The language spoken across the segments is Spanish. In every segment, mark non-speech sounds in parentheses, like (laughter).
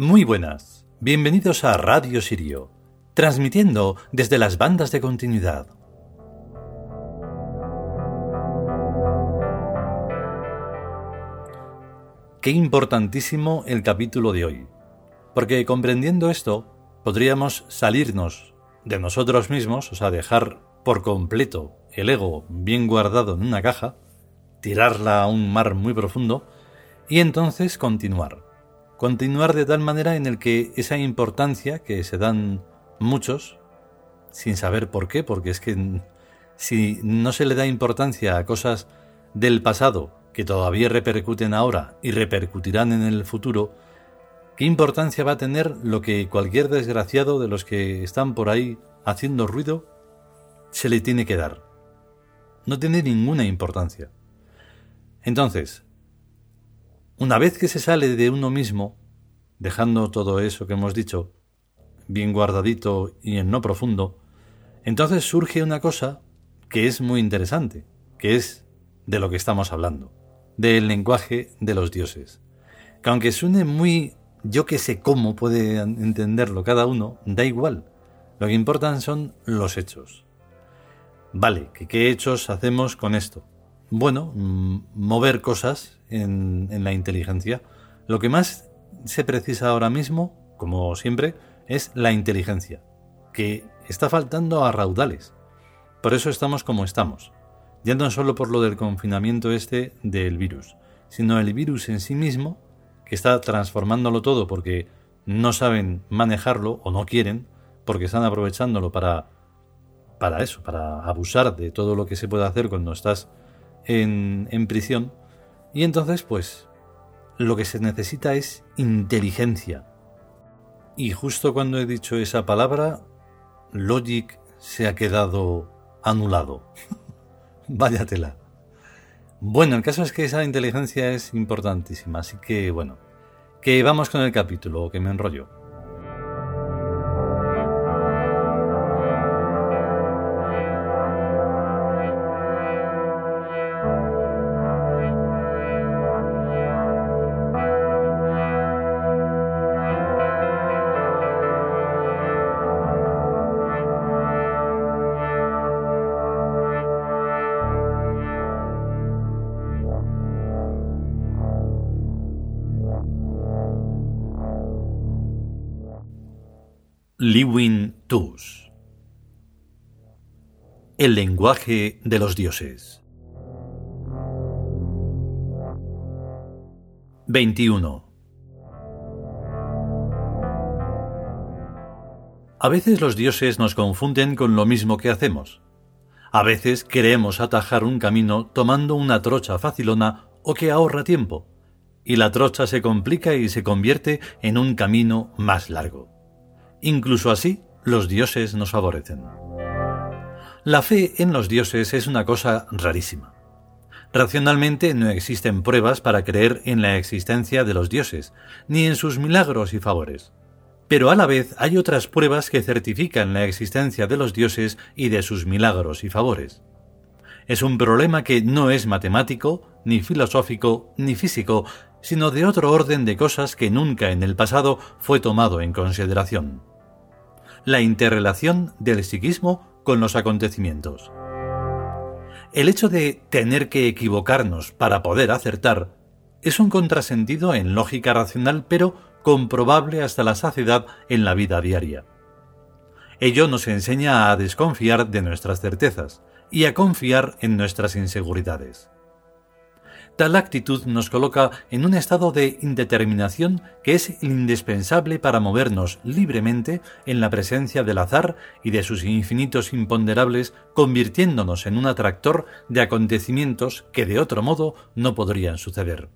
Muy buenas, bienvenidos a Radio Sirio, transmitiendo desde las bandas de continuidad. Qué importantísimo el capítulo de hoy, porque comprendiendo esto, podríamos salirnos de nosotros mismos, o sea, dejar por completo el ego bien guardado en una caja, tirarla a un mar muy profundo y entonces continuar continuar de tal manera en el que esa importancia que se dan muchos, sin saber por qué, porque es que si no se le da importancia a cosas del pasado que todavía repercuten ahora y repercutirán en el futuro, ¿qué importancia va a tener lo que cualquier desgraciado de los que están por ahí haciendo ruido se le tiene que dar? No tiene ninguna importancia. Entonces, una vez que se sale de uno mismo, dejando todo eso que hemos dicho bien guardadito y en no profundo, entonces surge una cosa que es muy interesante, que es de lo que estamos hablando, del lenguaje de los dioses. Que aunque suene muy yo que sé cómo puede entenderlo cada uno, da igual. Lo que importan son los hechos. Vale, ¿qué hechos hacemos con esto? Bueno, mm, mover cosas en, la inteligencia. Lo que más se precisa ahora mismo, como siempre, es la inteligencia, que está faltando a raudales. Por eso estamos como estamos. Ya no solo por lo del confinamiento este del virus, sino el virus en sí mismo, que está transformándolo todo porque no saben manejarlo o no quieren, porque están aprovechándolo para, para eso, para abusar de todo lo que se puede hacer cuando estás en, en prisión y entonces, pues, lo que se necesita es inteligencia. Y justo cuando he dicho esa palabra, Logic se ha quedado anulado. (laughs) Váyatela. Bueno, el caso es que esa inteligencia es importantísima, así que bueno, que vamos con el capítulo, que me enrollo. Liwin Tus El lenguaje de los dioses 21 A veces los dioses nos confunden con lo mismo que hacemos. A veces queremos atajar un camino tomando una trocha facilona o que ahorra tiempo, y la trocha se complica y se convierte en un camino más largo. Incluso así, los dioses nos favorecen. La fe en los dioses es una cosa rarísima. Racionalmente no existen pruebas para creer en la existencia de los dioses, ni en sus milagros y favores. Pero a la vez hay otras pruebas que certifican la existencia de los dioses y de sus milagros y favores. Es un problema que no es matemático, ni filosófico, ni físico, sino de otro orden de cosas que nunca en el pasado fue tomado en consideración. La interrelación del psiquismo con los acontecimientos. El hecho de tener que equivocarnos para poder acertar es un contrasentido en lógica racional, pero comprobable hasta la saciedad en la vida diaria. Ello nos enseña a desconfiar de nuestras certezas y a confiar en nuestras inseguridades. Tal actitud nos coloca en un estado de indeterminación que es indispensable para movernos libremente en la presencia del azar y de sus infinitos imponderables, convirtiéndonos en un atractor de acontecimientos que de otro modo no podrían suceder.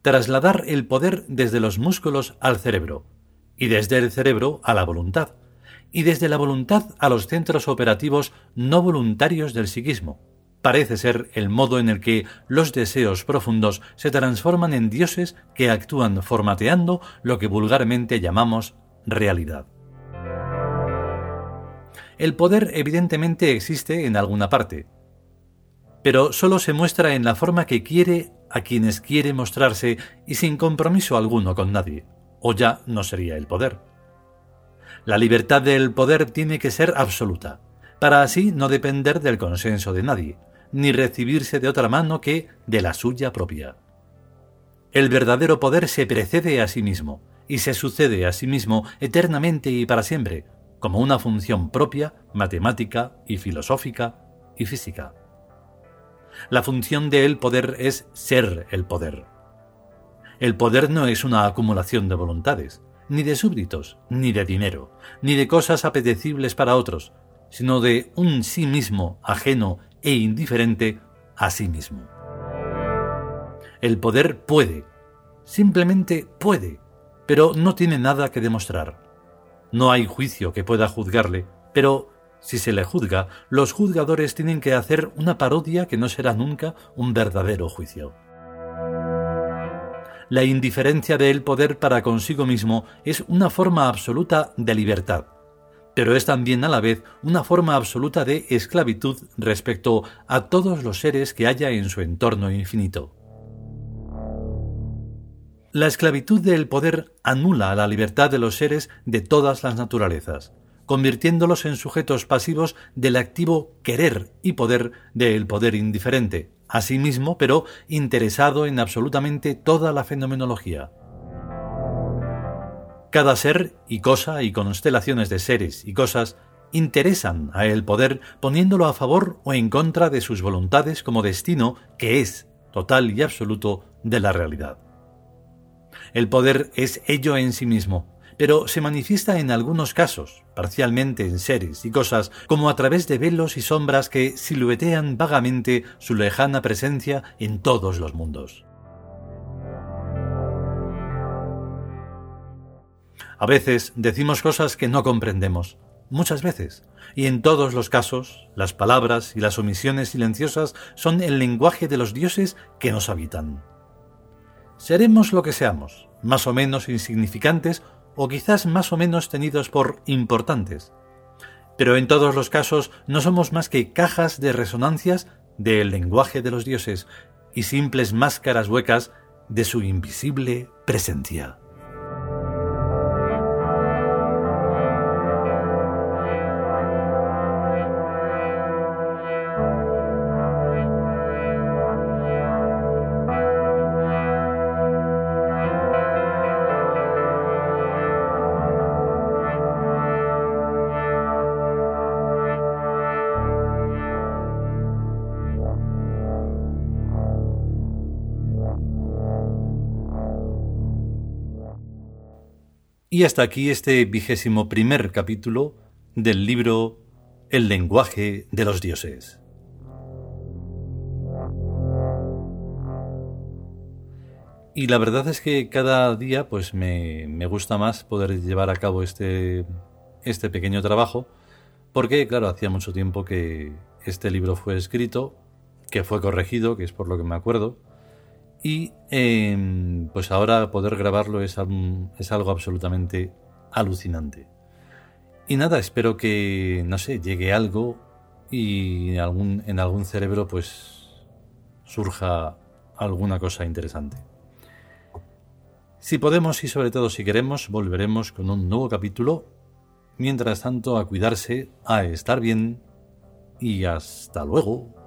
Trasladar el poder desde los músculos al cerebro y desde el cerebro a la voluntad y desde la voluntad a los centros operativos no voluntarios del psiquismo. Parece ser el modo en el que los deseos profundos se transforman en dioses que actúan formateando lo que vulgarmente llamamos realidad. El poder evidentemente existe en alguna parte, pero solo se muestra en la forma que quiere a quienes quiere mostrarse y sin compromiso alguno con nadie, o ya no sería el poder. La libertad del poder tiene que ser absoluta, para así no depender del consenso de nadie, ni recibirse de otra mano que de la suya propia. El verdadero poder se precede a sí mismo, y se sucede a sí mismo eternamente y para siempre, como una función propia, matemática y filosófica y física. La función del poder es ser el poder. El poder no es una acumulación de voluntades, ni de súbditos, ni de dinero, ni de cosas apetecibles para otros, sino de un sí mismo ajeno e indiferente a sí mismo. El poder puede, simplemente puede, pero no tiene nada que demostrar. No hay juicio que pueda juzgarle, pero si se le juzga, los juzgadores tienen que hacer una parodia que no será nunca un verdadero juicio. La indiferencia del poder para consigo mismo es una forma absoluta de libertad, pero es también a la vez una forma absoluta de esclavitud respecto a todos los seres que haya en su entorno infinito. La esclavitud del poder anula la libertad de los seres de todas las naturalezas, convirtiéndolos en sujetos pasivos del activo querer y poder del poder indiferente, asimismo, pero interesado en absolutamente toda la fenomenología. Cada ser y cosa y constelaciones de seres y cosas interesan a el poder poniéndolo a favor o en contra de sus voluntades como destino que es total y absoluto de la realidad. El poder es ello en sí mismo, pero se manifiesta en algunos casos, parcialmente en seres y cosas, como a través de velos y sombras que siluetean vagamente su lejana presencia en todos los mundos. A veces decimos cosas que no comprendemos, muchas veces, y en todos los casos, las palabras y las omisiones silenciosas son el lenguaje de los dioses que nos habitan. Seremos lo que seamos, más o menos insignificantes o quizás más o menos tenidos por importantes. Pero en todos los casos no somos más que cajas de resonancias del lenguaje de los dioses y simples máscaras huecas de su invisible presencia. Y hasta aquí este vigésimo primer capítulo del libro El lenguaje de los dioses. Y la verdad es que cada día pues me, me, gusta más poder llevar a cabo este, este pequeño trabajo, porque claro, hacía mucho tiempo que este libro fue escrito, que fue corregido, que es por lo que me acuerdo, y em, pues ahora poder grabarlo es, algo absolutamente alucinante. Y nada, espero que, no sé, llegue algo y en algún cerebro pues surja alguna cosa interesante. Si podemos y sobre todo si queremos, volveremos con un nuevo capítulo. Mientras tanto, a cuidarse, a estar bien y hasta luego.